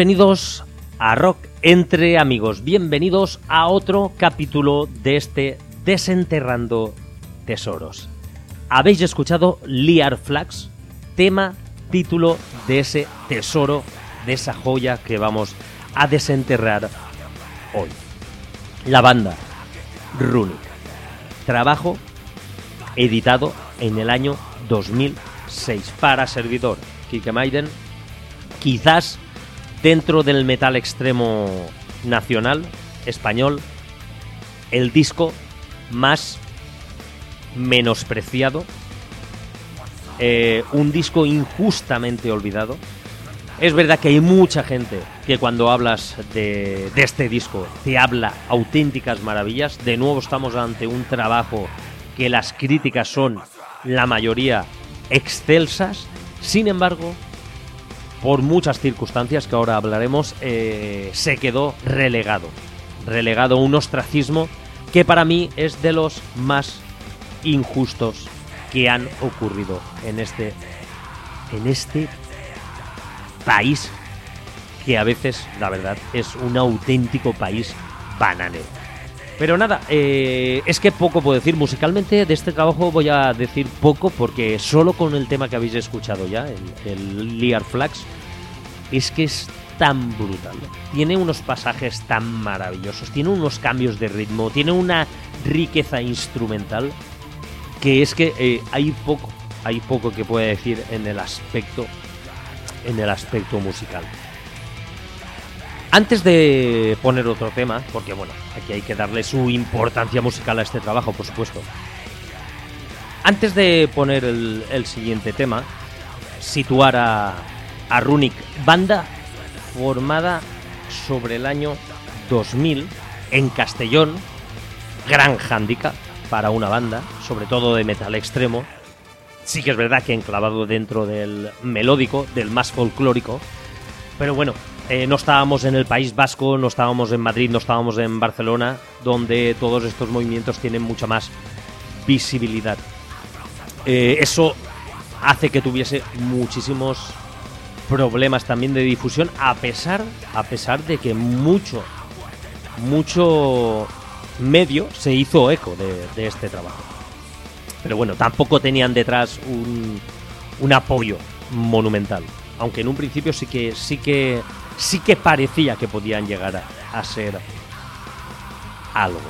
Bienvenidos a Rock entre amigos, bienvenidos a otro capítulo de este Desenterrando Tesoros. Habéis escuchado Liar Flags, tema, título de ese tesoro, de esa joya que vamos a desenterrar hoy. La banda Runic. Trabajo editado en el año 2006 para servidor Kike Maiden. Quizás dentro del metal extremo nacional, español, el disco más menospreciado, eh, un disco injustamente olvidado. Es verdad que hay mucha gente que cuando hablas de, de este disco te habla auténticas maravillas. De nuevo estamos ante un trabajo que las críticas son la mayoría excelsas. Sin embargo, por muchas circunstancias que ahora hablaremos, eh, se quedó relegado. Relegado un ostracismo que para mí es de los más injustos que han ocurrido en este, en este país que a veces, la verdad, es un auténtico país bananero. Pero nada, eh, es que poco puedo decir. Musicalmente de este trabajo voy a decir poco porque solo con el tema que habéis escuchado ya, el, el Lear Flags, es que es tan brutal. Tiene unos pasajes tan maravillosos, tiene unos cambios de ritmo, tiene una riqueza instrumental que es que eh, hay poco, hay poco que pueda decir en el aspecto, en el aspecto musical. Antes de poner otro tema, porque bueno, aquí hay que darle su importancia musical a este trabajo, por supuesto. Antes de poner el, siguiente tema, situar a, a Runic, banda formada sobre el año 2000 en Castellón, gran handicap para una banda, sobre todo de metal extremo. Sí que es verdad que enclavado dentro del melódico, del más folclórico, pero bueno, eh, no estábamos en el País Vasco, no estábamos en Madrid, no estábamos en Barcelona, donde todos estos movimientos tienen mucha más visibilidad. Eh, eso hace que tuviese muchísimos problemas también de difusión, a pesar, a pesar de que mucho, mucho medio se hizo eco de, este trabajo. Pero bueno, tampoco tenían detrás un, un apoyo monumental. Aunque en un principio sí que, sí que sí que parecía que podían llegar a, ser algo.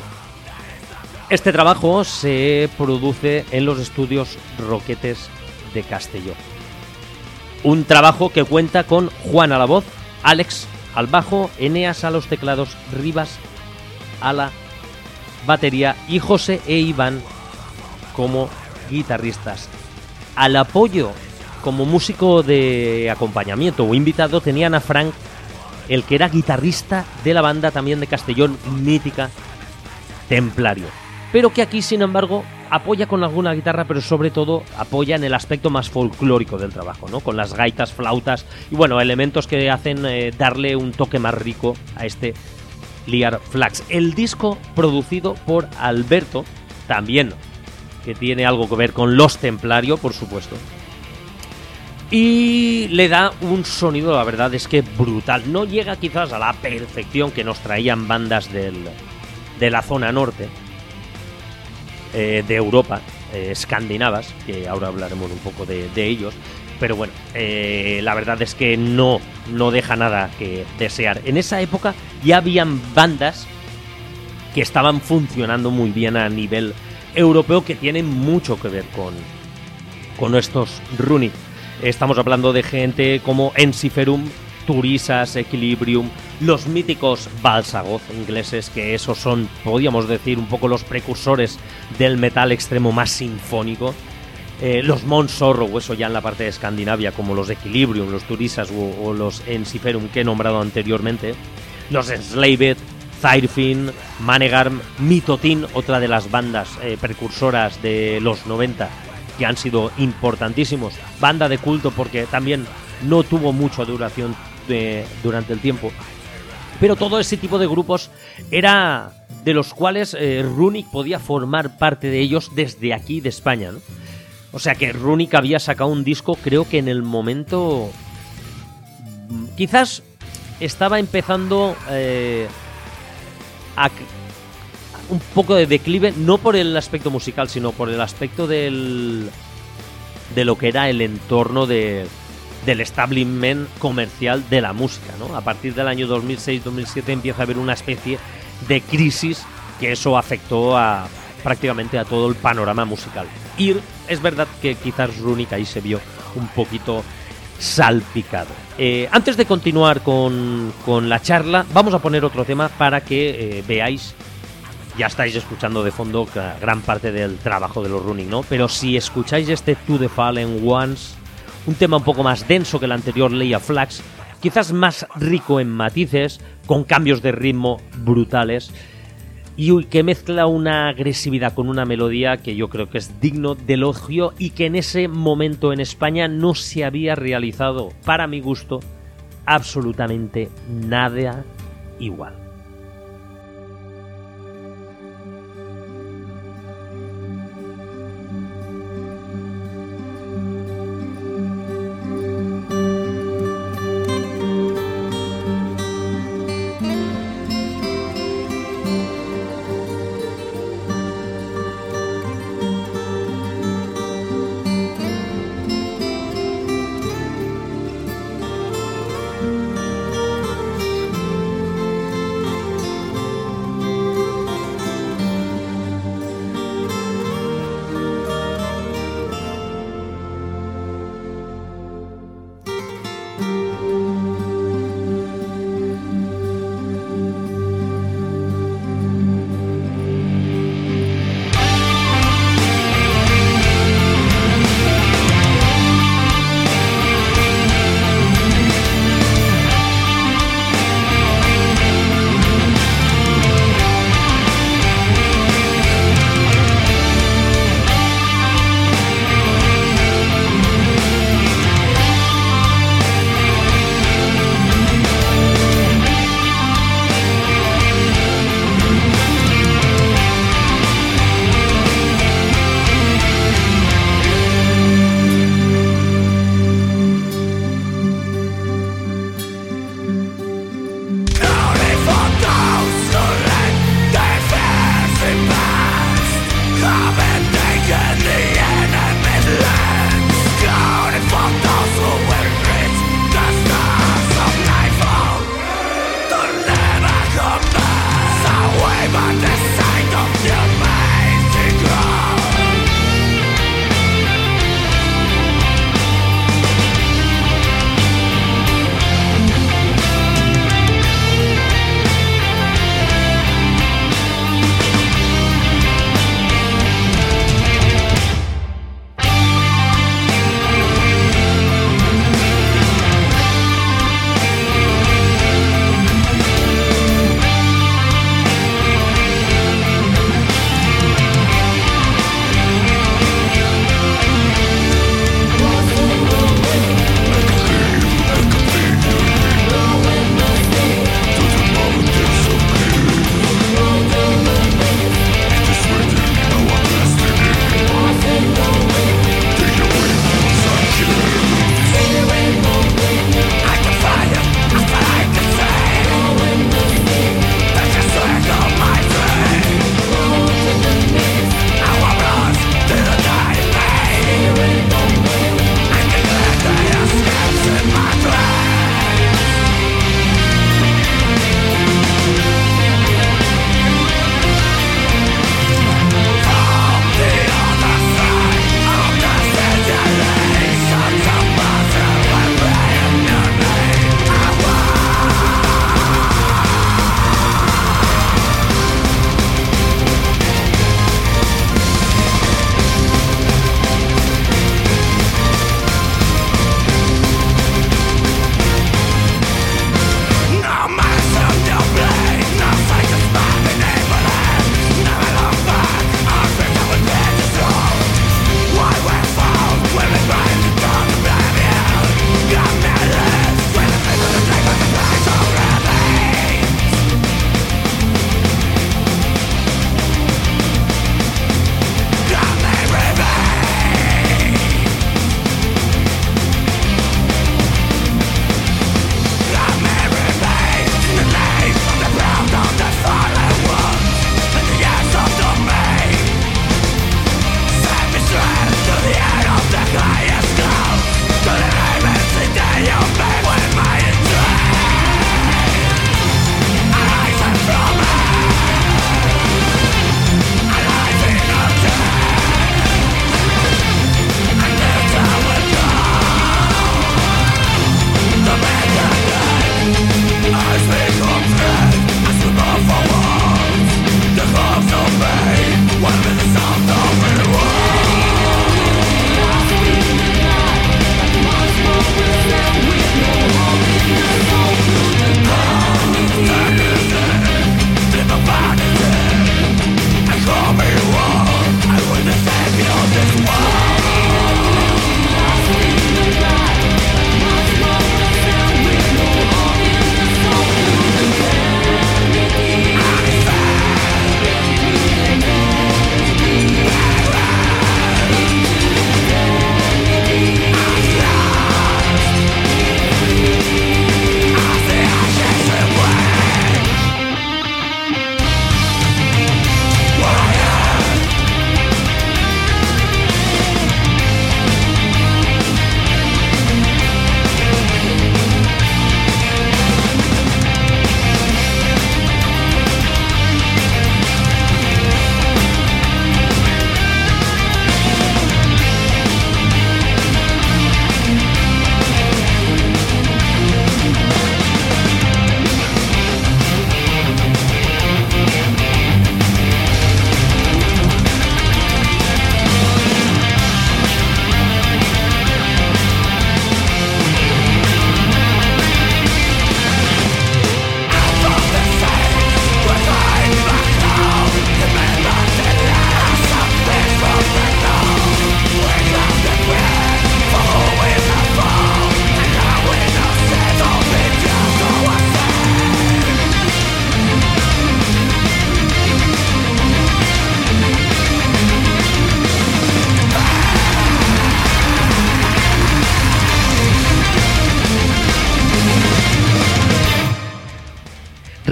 Este trabajo se produce en los estudios Roquetes de Castelló. Un trabajo que cuenta con Juan a la voz, Alex al bajo, Eneas a los teclados, Rivas a la batería y José e Iván como guitarristas. Al apoyo como músico de acompañamiento o invitado tenían a Frank el que era guitarrista de la banda también de Castellón, mítica Templario. Pero que aquí, sin embargo, apoya con alguna guitarra, pero sobre todo apoya en el aspecto más folclórico del trabajo, ¿no? Con las gaitas, flautas y bueno, elementos que hacen eh, darle un toque más rico a este Liar Flax. El disco producido por Alberto, también que tiene algo que ver con los Templario, por supuesto, y le da un sonido, la verdad es que brutal. No llega quizás a la perfección que nos traían bandas del, de la zona norte eh, de Europa, eh, escandinavas, que ahora hablaremos un poco de, ellos. Pero bueno, eh, la verdad es que no, no deja nada que desear. En esa época ya habían bandas que estaban funcionando muy bien a nivel europeo que tienen mucho que ver con, con estos Running Estamos hablando de gente como Ensiferum, Turisas, Equilibrium, los míticos Balsagoth ingleses, que esos son, podríamos decir, un poco los precursores del metal extremo más sinfónico. Eh, los Mons Sorrow, eso ya en la parte de Escandinavia, como los Equilibrium, los Turisas o, los Ensiferum que he nombrado anteriormente. Los Enslaved, Thyrfin, Manegarm, Mitotin, otra de las bandas eh, precursoras de los 90 que han sido importantísimos. Banda de culto porque también no tuvo mucha duración durante el tiempo. Pero todo ese tipo de grupos era de los cuales eh, Runic podía formar parte de ellos desde aquí de España. O sea que Runic había sacado un disco, creo que en el momento. Quizás estaba empezando eh, a, un poco de declive, no por el aspecto musical, sino por el aspecto del, de lo que era el entorno de, del establishment comercial de la música. ¿no? A partir del año 2006-2007 empieza a haber una especie de crisis que eso afectó a prácticamente a todo el panorama musical. Y es verdad que quizás Runic ahí se vio un poquito salpicado. Eh, antes de continuar con, con, la charla, vamos a poner otro tema para que eh, veáis ya estáis escuchando de fondo gran parte del trabajo de los running, ¿no? Pero si escucháis este To the Fallen Ones, un tema un poco más denso que el anterior Leia Flags, quizás más rico en matices, con cambios de ritmo brutales y que mezcla una agresividad con una melodía que yo creo que es digno de elogio y que en ese momento en España no se había realizado, para mi gusto, absolutamente nada igual.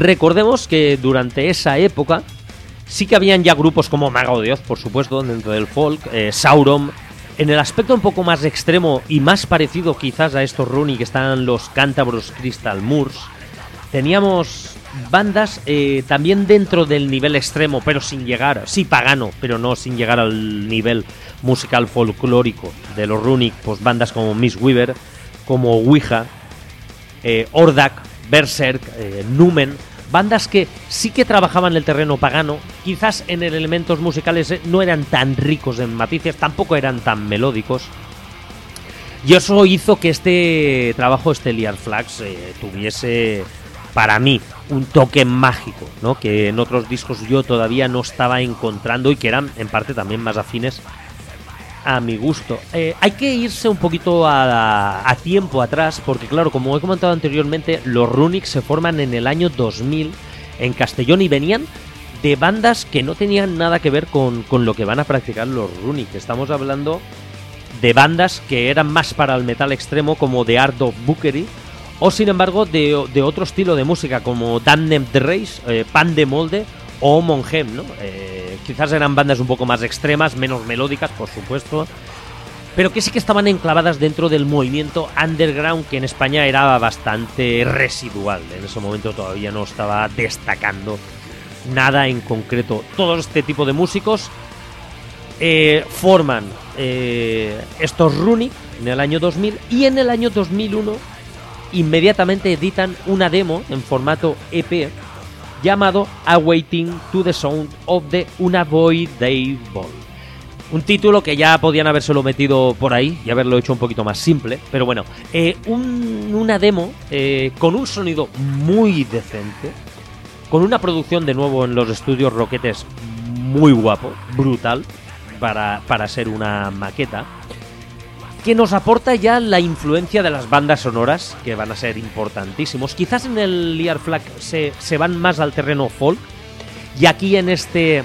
Recordemos que durante esa época sí que habían ya grupos como Mago de por supuesto, dentro del folk, eh, Sauron. En el aspecto un poco más extremo y más parecido quizás a estos Rooney que están los cántabros Crystal Moors, teníamos bandas eh, también dentro del nivel extremo, pero sin llegar, sí pagano, pero no sin llegar al nivel musical folclórico de los Runic, pues bandas como Miss Weaver, como Ouija, eh, Ordak, Berserk, eh, Numen, bandas que sí que trabajaban el terreno pagano, quizás en elementos musicales no eran tan ricos en matices, tampoco eran tan melódicos. Y eso hizo que este trabajo, Liar Flags, tuviese para mí un toque mágico, ¿no? Que en otros discos yo todavía no estaba encontrando y que eran en parte también más afines a mi gusto. Eh, hay que irse un poquito a, tiempo atrás, porque claro, como he comentado anteriormente, los Runic se forman en el año 2000 en Castellón y venían de bandas que no tenían nada que ver con, con lo que van a practicar los Runic. Estamos hablando de bandas que eran más para el metal extremo como The Art of Bookery o sin embargo de, otro estilo de música como Damned Race, eh, Pan de Molde o Monhem, ¿no? Eh, quizás eran bandas un poco más extremas, menos melódicas, por supuesto, pero que sí que estaban enclavadas dentro del movimiento underground que en España era bastante residual. En ese momento todavía no estaba destacando nada en concreto. Todo este tipo de músicos eh, forman estos Runic en el año 2000 y en el año 2001 inmediatamente editan una demo en formato EP llamado Awaiting to the Sound of the Unavoidable. Un título que ya podían habérselo metido por ahí y haberlo hecho un poquito más simple, pero bueno, eh, una demo eh, con un sonido muy decente, con una producción de nuevo en los estudios Roquetes muy guapo, brutal, para, para ser una maqueta que nos aporta ya la influencia de las bandas sonoras, que van a ser importantísimos. Quizás en el Liar Flag se, van más al terreno folk, y aquí en este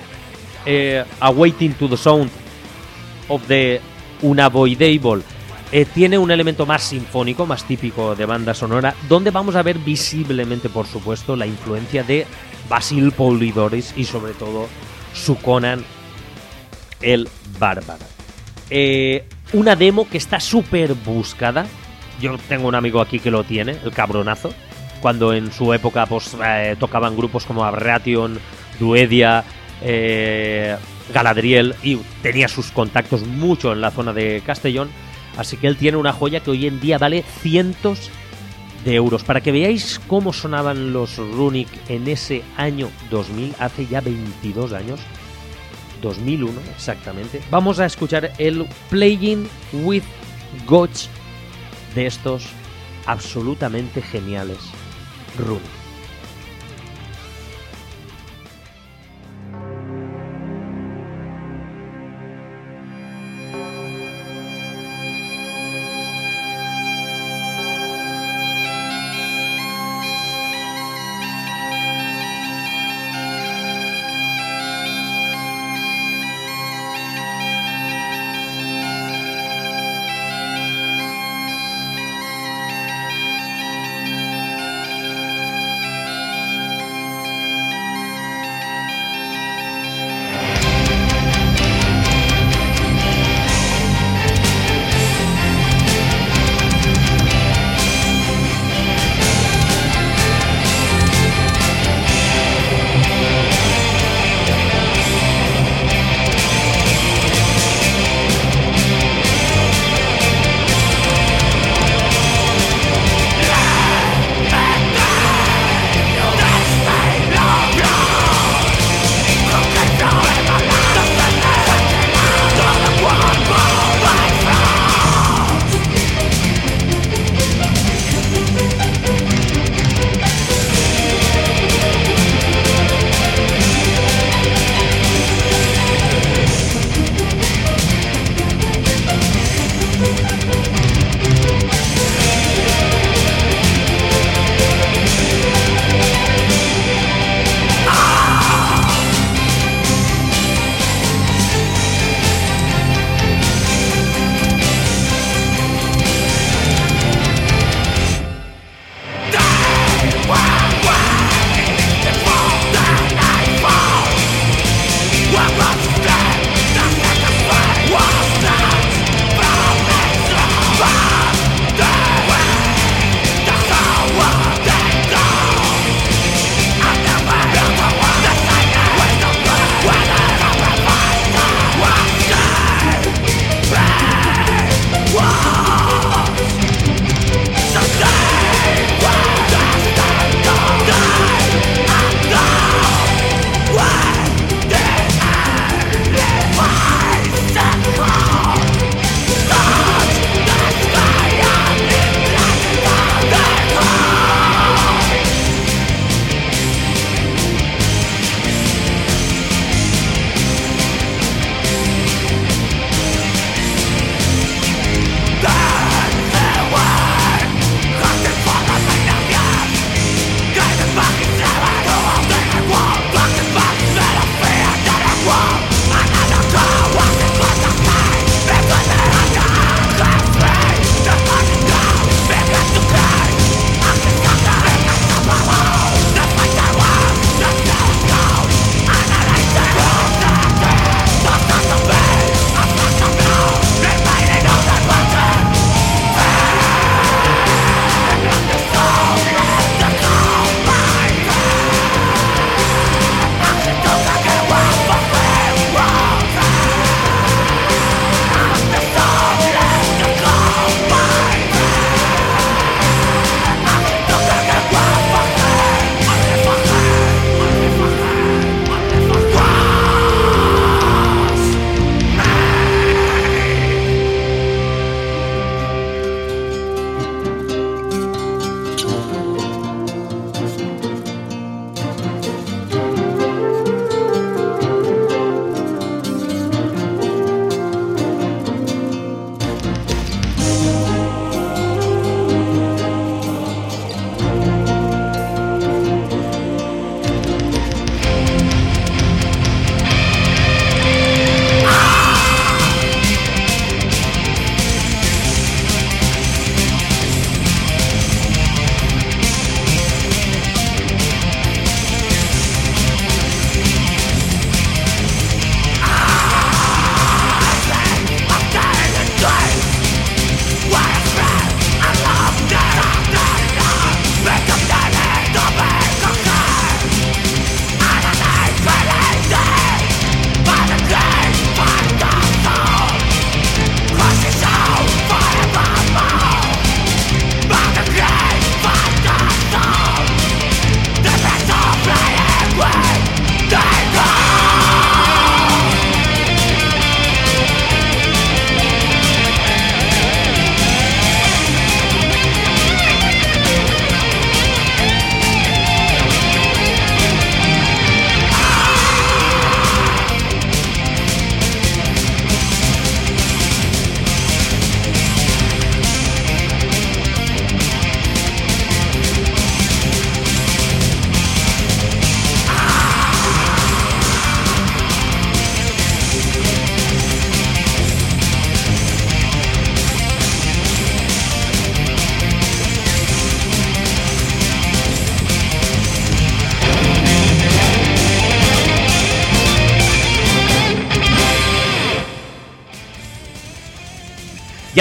eh, Awaiting to the Sound of the Unavoidable eh, tiene un elemento más sinfónico, más típico de banda sonora, donde vamos a ver visiblemente, por supuesto, la influencia de Basil Polidoris y sobre todo su Conan el Bárbaro. Eh, una demo que está súper buscada. Yo tengo un amigo aquí que lo tiene, el cabronazo. Cuando en su época pues, eh, tocaban grupos como Aberration, Duedia, eh, Galadriel y tenía sus contactos mucho en la zona de Castellón. Así que él tiene una joya que hoy en día vale cientos de euros. Para que veáis cómo sonaban los Runic en ese año 2000, hace ya 22 años. 2001 exactamente, vamos a escuchar el Playing with Gotch de estos absolutamente geniales Rune.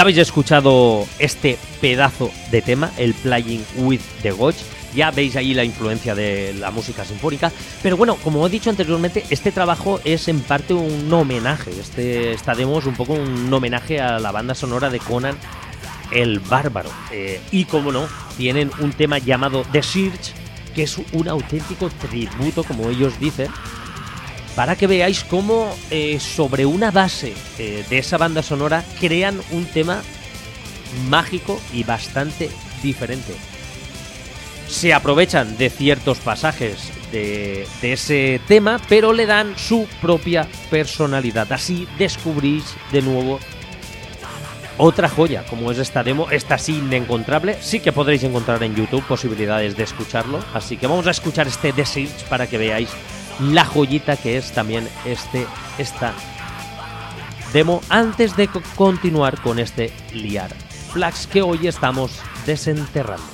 Habéis escuchado este pedazo de tema, el Playing with the Gods. Ya veis ahí la influencia de la música sinfónica. Pero bueno, como he dicho anteriormente, este trabajo es en parte un homenaje. Este, esta demo es un poco un homenaje a la banda sonora de Conan el Bárbaro. Eh, y como no, tienen un tema llamado The Search, que es un auténtico tributo, como ellos dicen, para que veáis cómo eh, sobre una base eh, de esa banda sonora crean un tema mágico y bastante diferente. Se aprovechan de ciertos pasajes de, ese tema, pero le dan su propia personalidad. Así descubrís de nuevo otra joya, como es esta demo, esta sí inencontrable, sí que podréis encontrar en YouTube posibilidades de escucharlo, así que vamos a escuchar este The para que veáis la joyita que es también este, esta demo antes de continuar con este liar flags que hoy estamos desenterrando.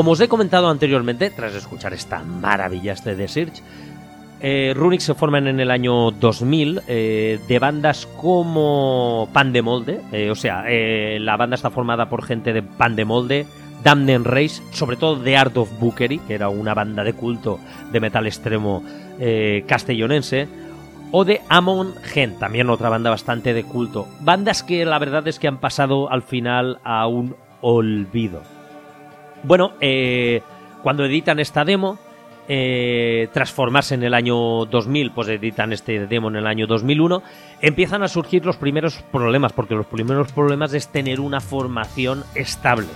Como os he comentado anteriormente, tras escuchar esta maravilla este de Search, eh, Runic se forman en el año 2000 eh, de bandas como Pan de Molde, eh, o sea, eh, la banda está formada por gente de Pan de Molde, Damned Race, sobre todo de Art of Bookery, que era una banda de culto de metal extremo castellonense, o de Amon Gen, también otra banda bastante de culto. Bandas que la verdad es que han pasado al final a un olvido. Bueno, eh, cuando editan esta demo, eh, transformarse en el año 2000, pues editan este demo en el año 2001, empiezan a surgir los primeros problemas, porque los primeros problemas es tener una formación estable.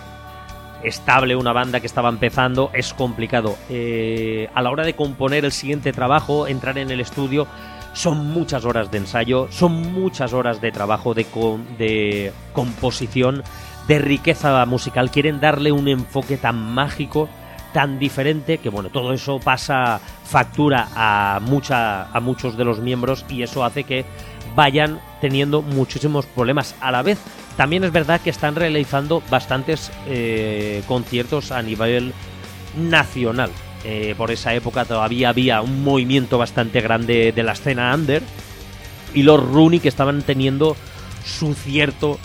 Estable, una banda que estaba empezando, es complicado. Eh, a la hora de componer el siguiente trabajo, entrar en el estudio, son muchas horas de ensayo, son muchas horas de trabajo, de, com- de composición, de riqueza musical. Quieren darle un enfoque tan mágico, tan diferente, que bueno, todo eso pasa factura a, mucha, a muchos de los miembros y eso hace que vayan teniendo muchísimos problemas. A la vez, también es verdad que están realizando bastantes eh, conciertos a nivel nacional. Eh, por esa época todavía había un movimiento bastante grande de la escena under y los Rooney que estaban teniendo su cierto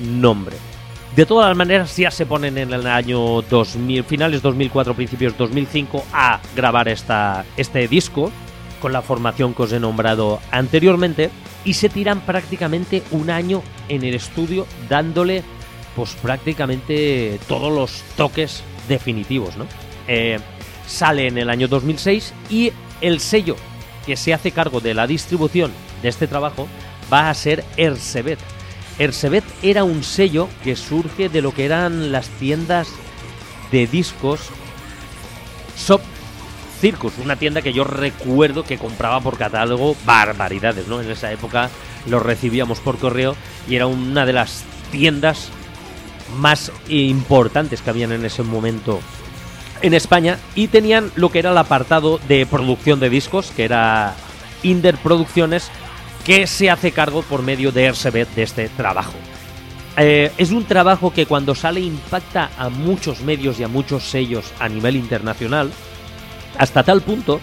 nombre. De todas maneras, ya se ponen en el año 2000, finales 2004, principios 2005 a grabar esta, este disco con la formación que os he nombrado anteriormente y se tiran prácticamente un año en el estudio dándole pues prácticamente todos los toques definitivos, ¿no? Eh, sale en el año 2006 y el sello que se hace cargo de la distribución de este trabajo va a ser Ersebet. Ersebet era un sello que surge de lo que eran las tiendas de discos Shop Circus, una tienda que yo recuerdo que compraba por catálogo barbaridades, ¿no? En esa época los recibíamos por correo y era una de las tiendas más importantes que habían en ese momento en España y tenían lo que era el apartado de producción de discos, que era Inder Producciones, que se hace cargo por medio de Ersebet de este trabajo. Eh, es un trabajo que cuando sale impacta a muchos medios y a muchos sellos a nivel internacional, hasta tal punto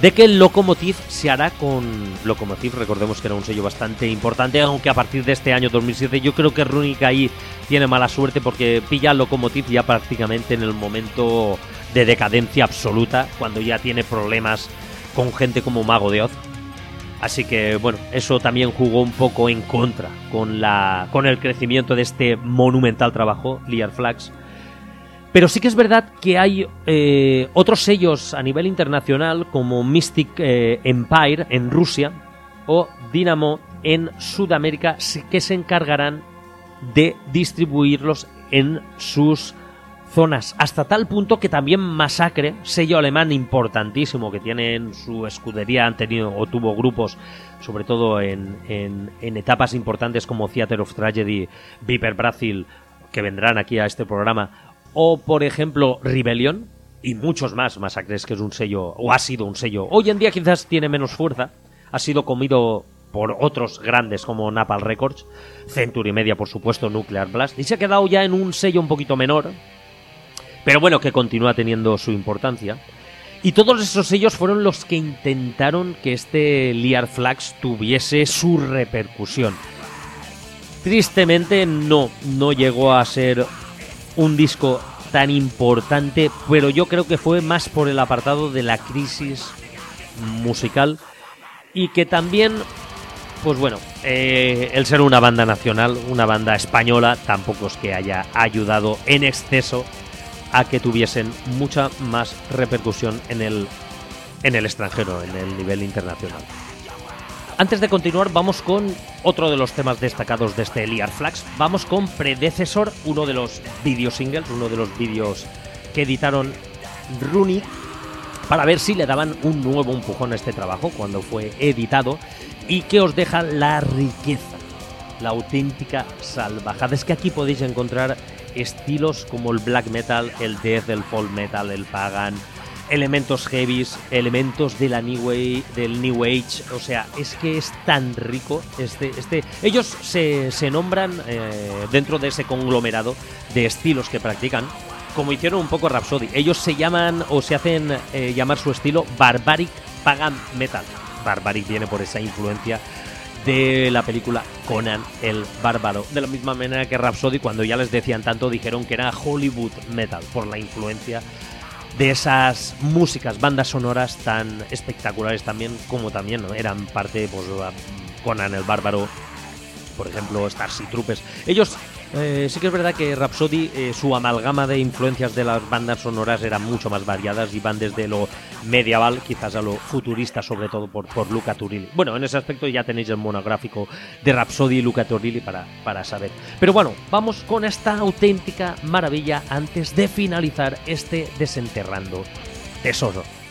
de que Locomotive se hará con Locomotive, recordemos que era un sello bastante importante, aunque a partir de este año 2007 yo creo que Runic ahí tiene mala suerte porque pilla Locomotive ya prácticamente en el momento de decadencia absoluta, cuando ya tiene problemas con gente como Mago de Oz. Así que bueno, eso también jugó un poco en contra con, la, con el crecimiento de este monumental trabajo, Liar Flags. Pero sí que es verdad que hay eh, otros sellos a nivel internacional como Mystic eh, Empire en Rusia o Dynamo en Sudamérica que se encargarán de distribuirlos en sus zonas. Hasta tal punto que también Masacre, sello alemán importantísimo que tiene en su escudería, han tenido o tuvo grupos, sobre todo en, en, etapas importantes como Theater of Tragedy, Viper Brasil, que vendrán aquí a este programa, o por ejemplo Rebellion y muchos más Masacres que es un sello o ha sido un sello hoy en día quizás tiene menos fuerza ha sido comido por otros grandes como Napalm Records Century Media por supuesto Nuclear Blast y se ha quedado ya en un sello un poquito menor pero bueno que continúa teniendo su importancia. Y todos esos sellos fueron los que intentaron que este Liar Flags tuviese su repercusión. Tristemente no no llegó a ser un disco tan importante, pero yo creo que fue más por el apartado de la crisis musical y que también, pues bueno, eh, el ser una banda nacional, una banda española, tampoco es que haya ayudado en exceso a que tuviesen mucha más repercusión en el, en el extranjero, en el nivel internacional. Antes de continuar, vamos con otro de los temas destacados de este Liar Flags. Vamos con Predecesor, uno de los video singles, uno de los vídeos que editaron Rooney para ver si le daban un nuevo empujón a este trabajo cuando fue editado y que os deja la riqueza, la auténtica salvajada. Es que aquí podéis encontrar estilos como el black metal, el death, el folk metal, el pagan, elementos heavies, elementos de la new del New Age. O sea, es que es tan rico. Este, este, ellos se, se nombran eh, dentro de ese conglomerado de estilos que practican. Como hicieron un poco Rhapsody. Ellos se llaman o se hacen eh, llamar su estilo Barbaric Pagan Metal. Barbaric viene por esa influencia de la película Conan el Bárbaro. De la misma manera que Rhapsody, cuando ya les decían tanto, dijeron que era Hollywood Metal, por la influencia de esas músicas, bandas sonoras tan espectaculares también, como también ¿no? eran parte, pues, Conan el Bárbaro, por ejemplo, Starship Troopers. Ellos eh, sí que es verdad que Rhapsody, eh, su amalgama de influencias de las bandas sonoras eran mucho más variadas y van desde lo medieval, quizás a lo futurista, sobre todo por, por Luca Turilli. Bueno, en ese aspecto ya tenéis el monográfico de Rhapsody y Luca Turilli para, para saber. Pero bueno, vamos con esta auténtica maravilla antes de finalizar este desenterrando tesoro.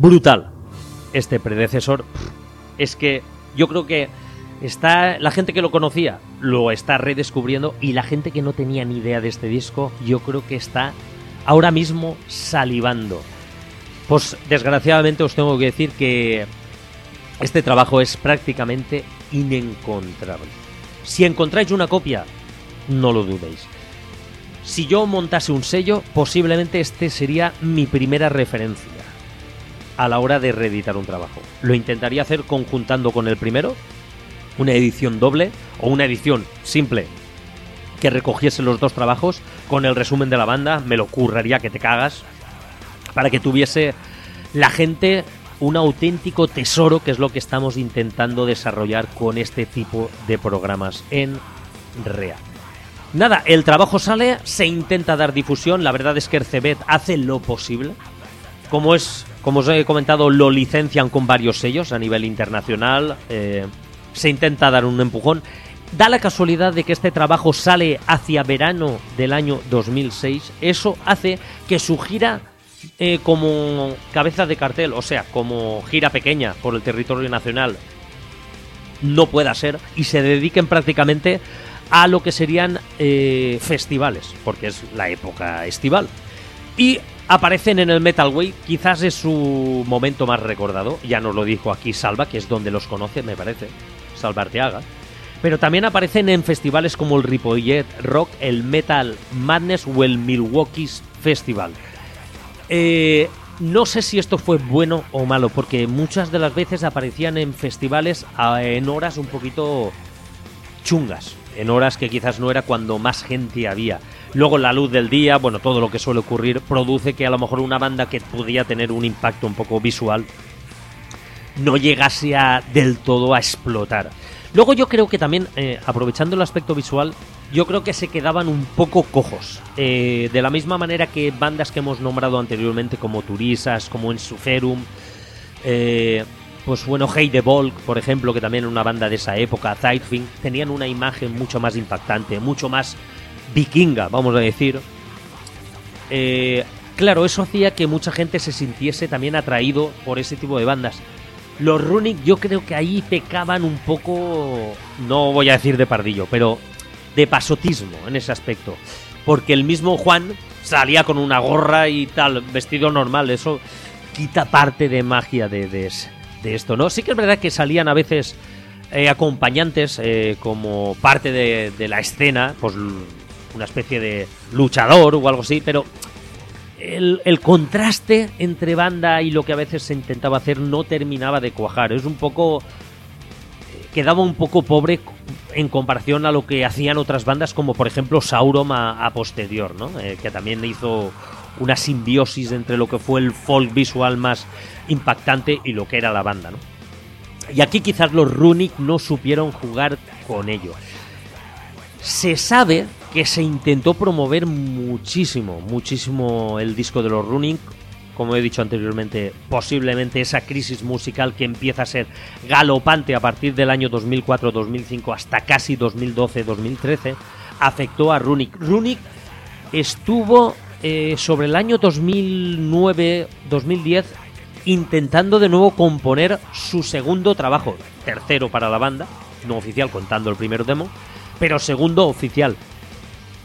Brutal este predecesor. Es que yo creo que está la gente que lo conocía lo está redescubriendo y la gente que no tenía ni idea de este disco yo creo que está ahora mismo salivando. Pues desgraciadamente os tengo que decir que este trabajo es prácticamente inencontrable. Si encontráis una copia, no lo dudéis. Si yo montase un sello, posiblemente este sería mi primera referencia a la hora de reeditar un trabajo. Lo intentaría hacer conjuntando con el primero, una edición doble o una edición simple que recogiese los dos trabajos con el resumen de la banda, me lo curraría que te cagas, para que tuviese la gente un auténtico tesoro, que es lo que estamos intentando desarrollar con este tipo de programas en REA. Nada, el trabajo sale, se intenta dar difusión, la verdad es que Ercebet hace lo posible. Como es, como os he comentado, lo licencian con varios sellos a nivel internacional. Eh, se intenta dar un empujón. Da la casualidad de que este trabajo sale hacia verano del año 2006. Eso hace que su gira eh, como cabeza de cartel, o sea, como gira pequeña por el territorio nacional, no pueda ser y se dediquen prácticamente a lo que serían eh, festivales, porque es la época estival. Y aparecen en el Metal Way, quizás es su momento más recordado, ya nos lo dijo aquí Salva, que es donde los conoce, me parece, Salva Arteaga. Pero también aparecen en festivales como el Ripollet Rock, el Metal Madness o el Milwaukee's Festival. Eh, no sé si esto fue bueno o malo, porque muchas de las veces aparecían en festivales en horas un poquito chungas en horas que quizás no era cuando más gente había. Luego la luz del día, bueno, todo lo que suele ocurrir, produce que a lo mejor una banda que podía tener un impacto un poco visual no llegase a del todo a explotar. Luego yo creo que también, eh, aprovechando el aspecto visual, yo creo que se quedaban un poco cojos. Eh, de la misma manera que bandas que hemos nombrado anteriormente como Turisas, como Ensuferum, eh, pues bueno, Hey the Volk, por ejemplo, que también era una banda de esa época, Tightfing, tenían una imagen mucho más impactante, mucho más vikinga, vamos a decir. Eh, claro, eso hacía que mucha gente se sintiese también atraído por ese tipo de bandas. Los Runic yo creo que ahí pecaban un poco, no voy a decir de pardillo, pero de pasotismo en ese aspecto. Porque el mismo Juan salía con una gorra y tal, vestido normal, eso quita parte de magia de, de, de esto, ¿no? Sí que es verdad que salían a veces eh, acompañantes eh, como parte de, la escena, pues una especie de luchador o algo así, pero el, contraste entre banda y lo que a veces se intentaba hacer no terminaba de cuajar. Es un poco. quedaba un poco pobre en comparación a lo que hacían otras bandas, como por ejemplo Sauron a, posterior, ¿no? Eh, que también hizo una simbiosis entre lo que fue el folk visual más impactante y lo que era la banda, ¿no? Y aquí quizás los Runic no supieron jugar con ello. Se sabe que se intentó promover muchísimo, muchísimo el disco de los Runic. Como he dicho anteriormente, posiblemente esa crisis musical que empieza a ser galopante a partir del año 2004-2005 hasta casi 2012-2013 afectó a Runic. Runic estuvo eh, sobre el año 2009-2010 intentando de nuevo componer su segundo trabajo, tercero para la banda, no oficial contando el primer demo, pero segundo oficial.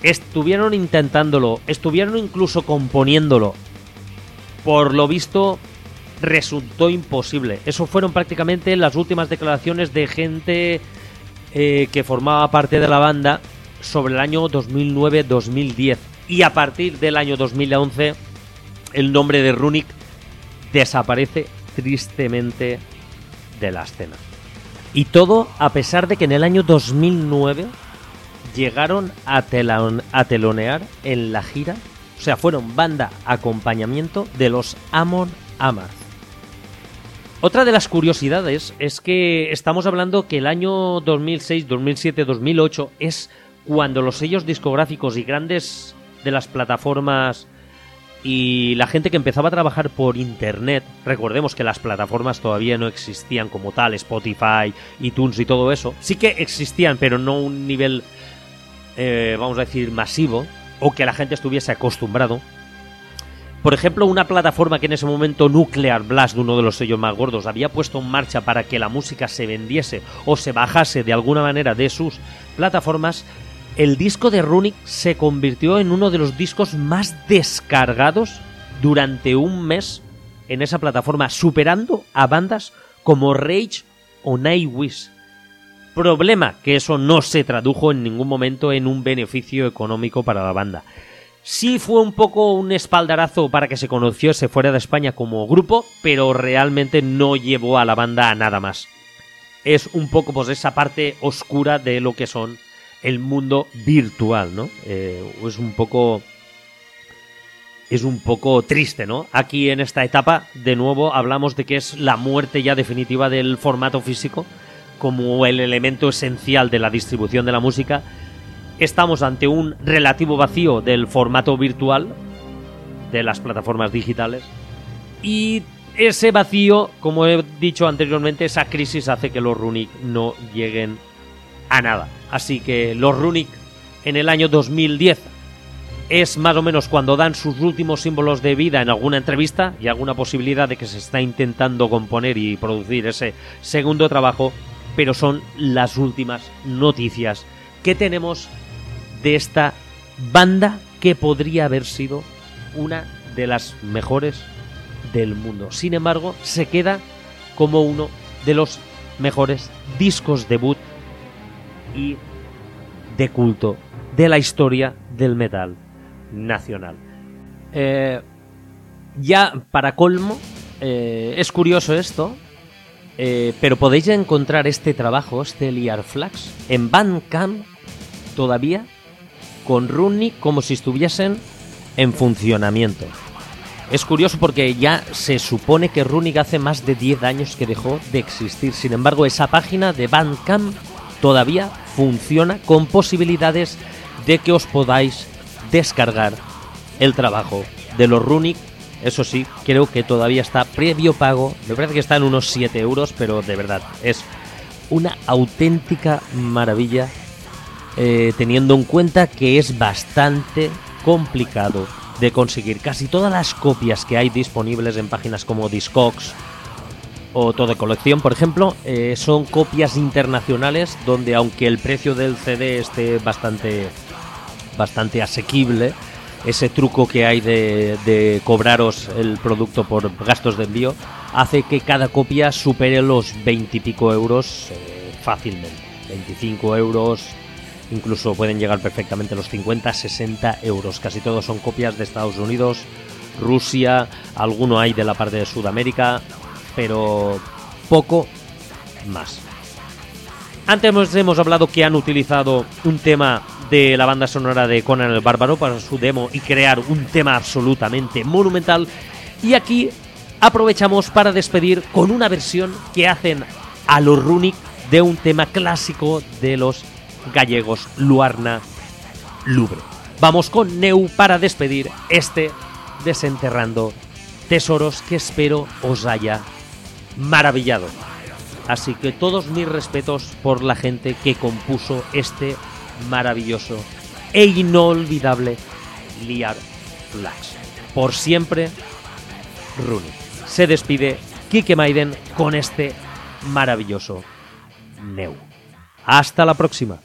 Estuvieron intentándolo, estuvieron incluso componiéndolo. Por lo visto, resultó imposible. Eso fueron prácticamente las últimas declaraciones de gente eh, que formaba parte de la banda sobre el año 2009-2010 y a partir del año 2011 el nombre de Runic desaparece tristemente de la escena. Y todo a pesar de que en el año 2009 llegaron a, a telonear en la gira, o sea, fueron banda acompañamiento de los Amon Amarth. Otra de las curiosidades es que estamos hablando que el año 2006, 2007, 2008 es cuando los sellos discográficos y grandes de las plataformas y la gente que empezaba a trabajar por internet, recordemos que las plataformas todavía no existían como tal, Spotify, iTunes y todo eso, sí que existían, pero no un nivel, eh, vamos a decir, masivo, o que la gente estuviese acostumbrado. Por ejemplo, una plataforma que en ese momento Nuclear Blast, uno de los sellos más gordos, había puesto en marcha para que la música se vendiese o se bajase de alguna manera de sus plataformas, el disco de Runic se convirtió en uno de los discos más descargados durante un mes en esa plataforma, superando a bandas como Rage o Nightwish. Problema que eso no se tradujo en ningún momento en un beneficio económico para la banda. Sí fue un poco un espaldarazo para que se conociese fuera de España como grupo, pero realmente no llevó a la banda a nada más. Es un poco pues esa parte oscura de lo que son el mundo virtual, ¿no? Eh, es un poco es un poco triste, ¿no? Aquí en esta etapa, de nuevo, hablamos de que es la muerte ya definitiva del formato físico como el elemento esencial de la distribución de la música estamos ante un relativo vacío del formato virtual de las plataformas digitales y ese vacío, como he dicho anteriormente, esa crisis hace que los Runic no lleguen a nada. Así que los Runic en el año 2010 es más o menos cuando dan sus últimos símbolos de vida en alguna entrevista y alguna posibilidad de que se está intentando componer y producir ese segundo trabajo, pero son las últimas noticias que tenemos de esta banda que podría haber sido una de las mejores del mundo. Sin embargo, se queda como uno de los mejores discos debut y de culto de la historia del metal nacional. Eh, ya para colmo, eh, es curioso esto, eh, pero podéis encontrar este trabajo, este Liar Flags, en Bandcamp todavía con Runic como si estuviesen en funcionamiento. Es curioso porque ya se supone que Runic hace más de 10 años que dejó de existir. Sin embargo, esa página de Bandcamp todavía funciona con posibilidades de que os podáis descargar el trabajo de los Runic. Eso sí, creo que todavía está previo pago. Me parece que está en unos 7 euros, pero de verdad es una auténtica maravilla eh, teniendo en cuenta que es bastante complicado de conseguir. Casi todas las copias que hay disponibles en páginas como Discogs o Todo Colección, por ejemplo, eh, son copias internacionales donde aunque el precio del CD esté bastante, bastante asequible, ese truco que hay de, cobraros el producto por gastos de envío hace que cada copia supere los 20 y pico euros eh, fácilmente. 25 euros, incluso pueden llegar perfectamente los 50, 60 euros. Casi todos son copias de Estados Unidos, Rusia, alguno hay de la parte de Sudamérica, pero poco más. Antes hemos hablado que han utilizado un tema de la banda sonora de Conan el Bárbaro para su demo y crear un tema absolutamente monumental. Y aquí aprovechamos para despedir con una versión que hacen a los Runic de un tema clásico de los gallegos Luarna Lubre. Vamos con Neu para despedir este desenterrando tesoros que espero os haya maravillado. Así que todos mis respetos por la gente que compuso este maravilloso e inolvidable Liar Flash. Por siempre, Rune. Se despide Kike Maiden con este maravilloso Neu. Hasta la próxima.